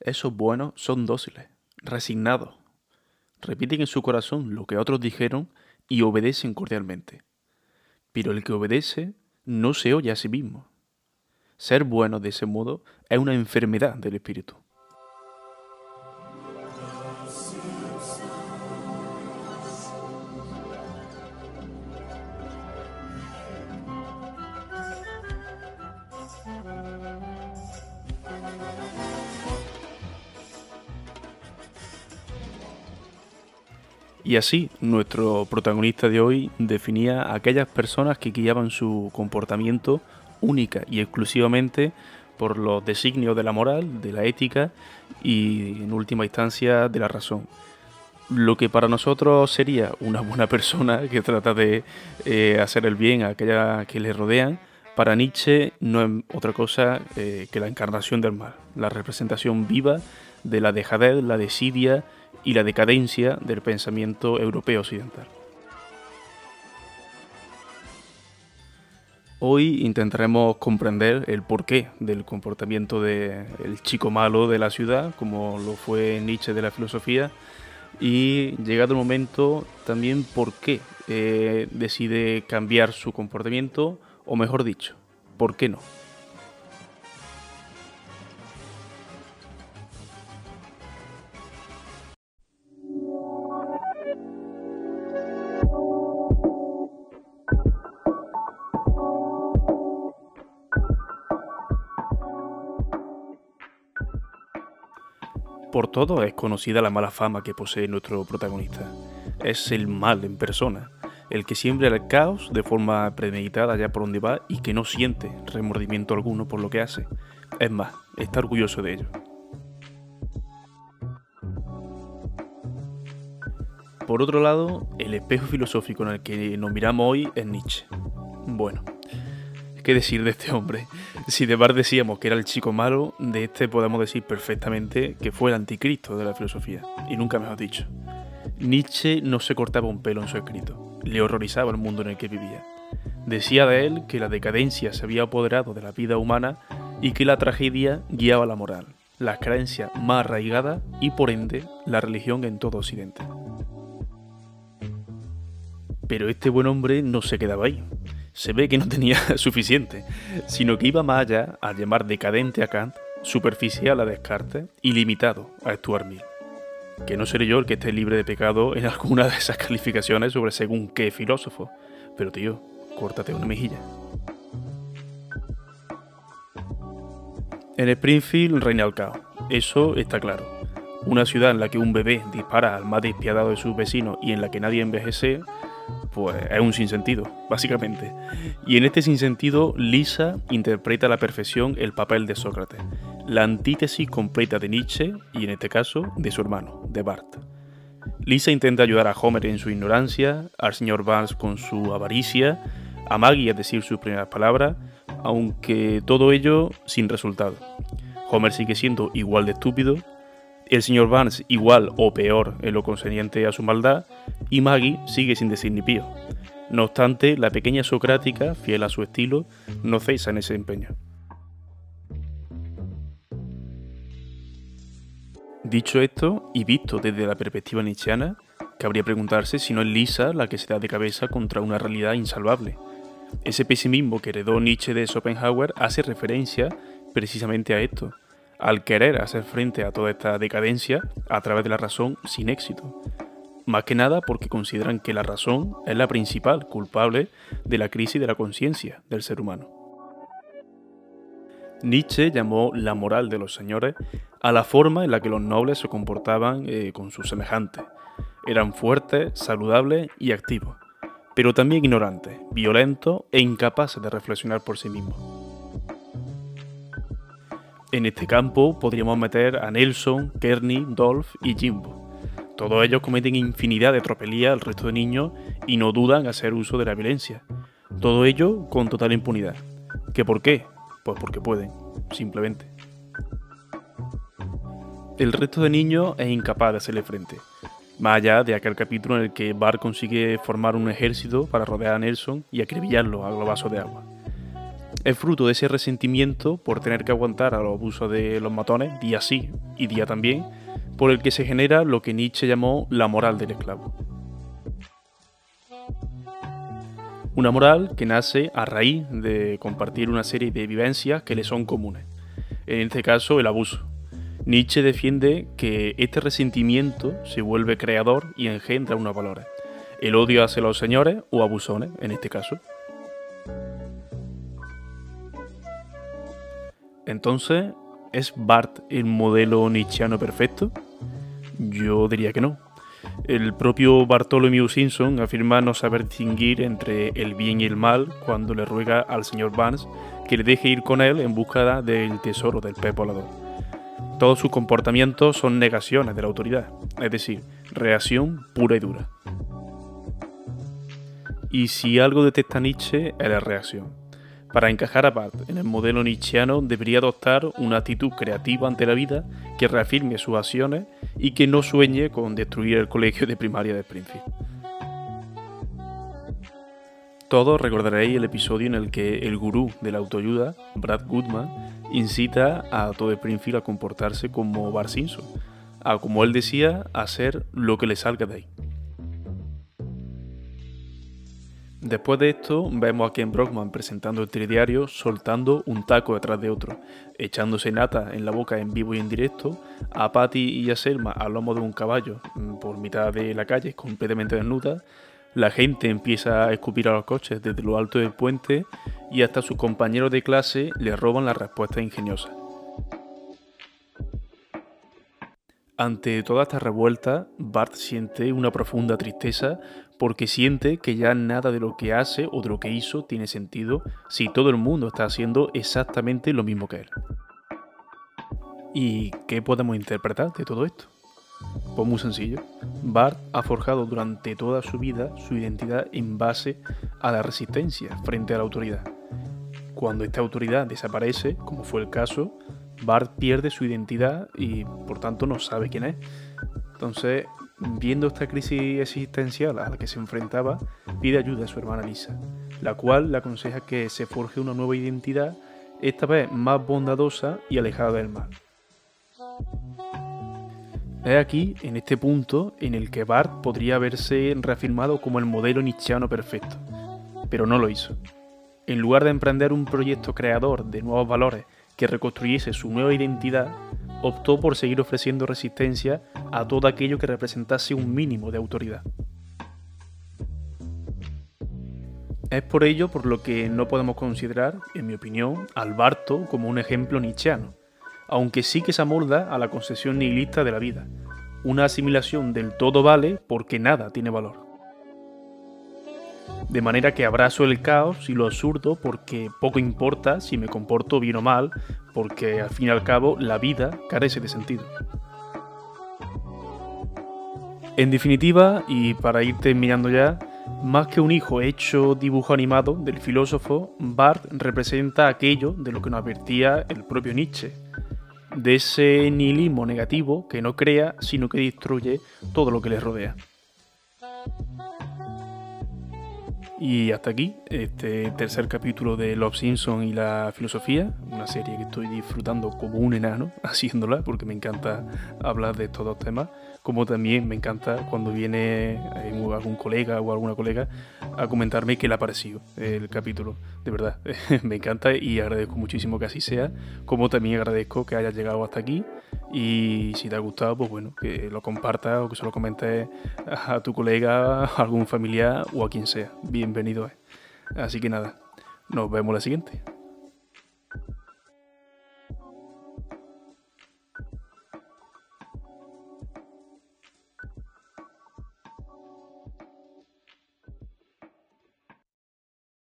Esos buenos son dóciles, resignados. Repiten en su corazón lo que otros dijeron y obedecen cordialmente. Pero el que obedece no se oye a sí mismo. Ser bueno de ese modo es una enfermedad del espíritu. Y así, nuestro protagonista de hoy definía a aquellas personas que guiaban su comportamiento única y exclusivamente por los designios de la moral, de la ética y, en última instancia, de la razón. Lo que para nosotros sería una buena persona que trata de eh, hacer el bien a aquellas que le rodean, para Nietzsche no es otra cosa eh, que la encarnación del mal, la representación viva de la dejadez, la desidia y la decadencia del pensamiento europeo occidental. Hoy intentaremos comprender el porqué del comportamiento del chico malo de la ciudad, como lo fue Nietzsche de la filosofía, y llegado el momento también por qué eh, decide cambiar su comportamiento, o mejor dicho, por qué no. Por todo es conocida la mala fama que posee nuestro protagonista. Es el mal en persona, el que siembra el caos de forma premeditada allá por donde va y que no siente remordimiento alguno por lo que hace. Es más, está orgulloso de ello. Por otro lado, el espejo filosófico en el que nos miramos hoy es Nietzsche. Bueno, ¿qué decir de este hombre? Si de Bar decíamos que era el chico malo, de este podemos decir perfectamente que fue el anticristo de la filosofía, y nunca mejor dicho. Nietzsche no se cortaba un pelo en su escrito, le horrorizaba el mundo en el que vivía. Decía de él que la decadencia se había apoderado de la vida humana y que la tragedia guiaba la moral, las creencias más arraigadas y por ende la religión en todo Occidente. Pero este buen hombre no se quedaba ahí se ve que no tenía suficiente, sino que iba más allá a llamar decadente a Kant, superficial a Descartes y limitado a Stuart Mill. Que no seré yo el que esté libre de pecado en alguna de esas calificaciones sobre según qué filósofo, pero tío, córtate una mejilla. En Springfield reina el caos, eso está claro. Una ciudad en la que un bebé dispara al más despiadado de sus vecinos y en la que nadie envejece pues es un sinsentido, básicamente. Y en este sinsentido, Lisa interpreta a la perfección el papel de Sócrates, la antítesis completa de Nietzsche y en este caso de su hermano, de Bart. Lisa intenta ayudar a Homer en su ignorancia, al señor Barnes con su avaricia, a Maggie a decir sus primeras palabras, aunque todo ello sin resultado. Homer sigue siendo igual de estúpido, el señor Barnes igual o peor en lo concerniente a su maldad, y Maggie sigue sin decir ni pío. No obstante, la pequeña socrática, fiel a su estilo, no cesa en ese empeño. Dicho esto, y visto desde la perspectiva nietzscheana, cabría preguntarse si no es Lisa la que se da de cabeza contra una realidad insalvable. Ese pesimismo que heredó Nietzsche de Schopenhauer hace referencia precisamente a esto, al querer hacer frente a toda esta decadencia a través de la razón sin éxito. Más que nada porque consideran que la razón es la principal culpable de la crisis de la conciencia del ser humano. Nietzsche llamó la moral de los señores a la forma en la que los nobles se comportaban eh, con sus semejantes. Eran fuertes, saludables y activos, pero también ignorantes, violentos e incapaces de reflexionar por sí mismos. En este campo podríamos meter a Nelson, Kearney, Dolph y Jimbo. Todos ellos cometen infinidad de tropelías al resto de niños y no dudan hacer uso de la violencia. Todo ello con total impunidad. ¿Qué por qué? Pues porque pueden, simplemente. El resto de niños es incapaz de hacerle frente. Más allá de aquel capítulo en el que Bart consigue formar un ejército para rodear a Nelson y acribillarlo a globazos de agua es fruto de ese resentimiento por tener que aguantar a los abusos de los matones día sí y día también, por el que se genera lo que Nietzsche llamó la moral del esclavo. Una moral que nace a raíz de compartir una serie de vivencias que le son comunes. En este caso, el abuso. Nietzsche defiende que este resentimiento se vuelve creador y engendra unos valores. El odio hacia los señores o abusones, en este caso. Entonces, ¿es Bart el modelo nietzscheano perfecto? Yo diría que no. El propio Bartholomew Simpson afirma no saber distinguir entre el bien y el mal cuando le ruega al señor Barnes que le deje ir con él en busca del tesoro del pez volador. Todos sus comportamientos son negaciones de la autoridad, es decir, reacción pura y dura. Y si algo detesta Nietzsche es la reacción. Para encajar a Bart en el modelo nietzscheano debería adoptar una actitud creativa ante la vida que reafirme sus acciones y que no sueñe con destruir el colegio de primaria de Springfield. Todos recordaréis el episodio en el que el gurú de la autoayuda, Brad Goodman, incita a todo Springfield a comportarse como Bart Simpson, a como él decía, hacer lo que le salga de ahí. Después de esto, vemos a Ken Brockman presentando el tridiario, soltando un taco detrás de otro, echándose nata en la boca en vivo y en directo, a Patty y a Selma al lomo de un caballo mm, por mitad de la calle, completamente desnuda. La gente empieza a escupir a los coches desde lo alto del puente y hasta sus compañeros de clase le roban las respuestas ingeniosas. Ante toda esta revuelta, Bart siente una profunda tristeza porque siente que ya nada de lo que hace o de lo que hizo tiene sentido si todo el mundo está haciendo exactamente lo mismo que él. ¿Y qué podemos interpretar de todo esto? Pues muy sencillo. Bart ha forjado durante toda su vida su identidad en base a la resistencia frente a la autoridad. Cuando esta autoridad desaparece, como fue el caso, Bart pierde su identidad y por tanto no sabe quién es. Entonces, viendo esta crisis existencial a la que se enfrentaba, pide ayuda a su hermana Lisa, la cual le aconseja que se forje una nueva identidad, esta vez más bondadosa y alejada del mal. Es aquí, en este punto, en el que Bart podría haberse reafirmado como el modelo nietzscheano perfecto, pero no lo hizo. En lugar de emprender un proyecto creador de nuevos valores que reconstruyese su nueva identidad, optó por seguir ofreciendo resistencia a todo aquello que representase un mínimo de autoridad. Es por ello por lo que no podemos considerar, en mi opinión, al Barto como un ejemplo nietzscheano, aunque sí que se amolda a la concesión nihilista de la vida, una asimilación del todo vale porque nada tiene valor de manera que abrazo el caos y lo absurdo porque poco importa si me comporto bien o mal, porque al fin y al cabo la vida carece de sentido. En definitiva, y para ir terminando ya, más que un hijo hecho dibujo animado del filósofo, Bart representa aquello de lo que nos advertía el propio Nietzsche, de ese nihilismo negativo que no crea, sino que destruye todo lo que le rodea. Y hasta aquí este tercer capítulo de Love Simpson y la filosofía, una serie que estoy disfrutando como un enano haciéndola porque me encanta hablar de estos dos temas, como también me encanta cuando viene algún colega o alguna colega a comentarme qué le ha parecido el capítulo. De verdad, me encanta y agradezco muchísimo que así sea, como también agradezco que hayas llegado hasta aquí y si te ha gustado, pues bueno, que lo compartas o que se lo comentes a tu colega, a algún familiar o a quien sea. Bienvenido. Así que nada, nos vemos la siguiente.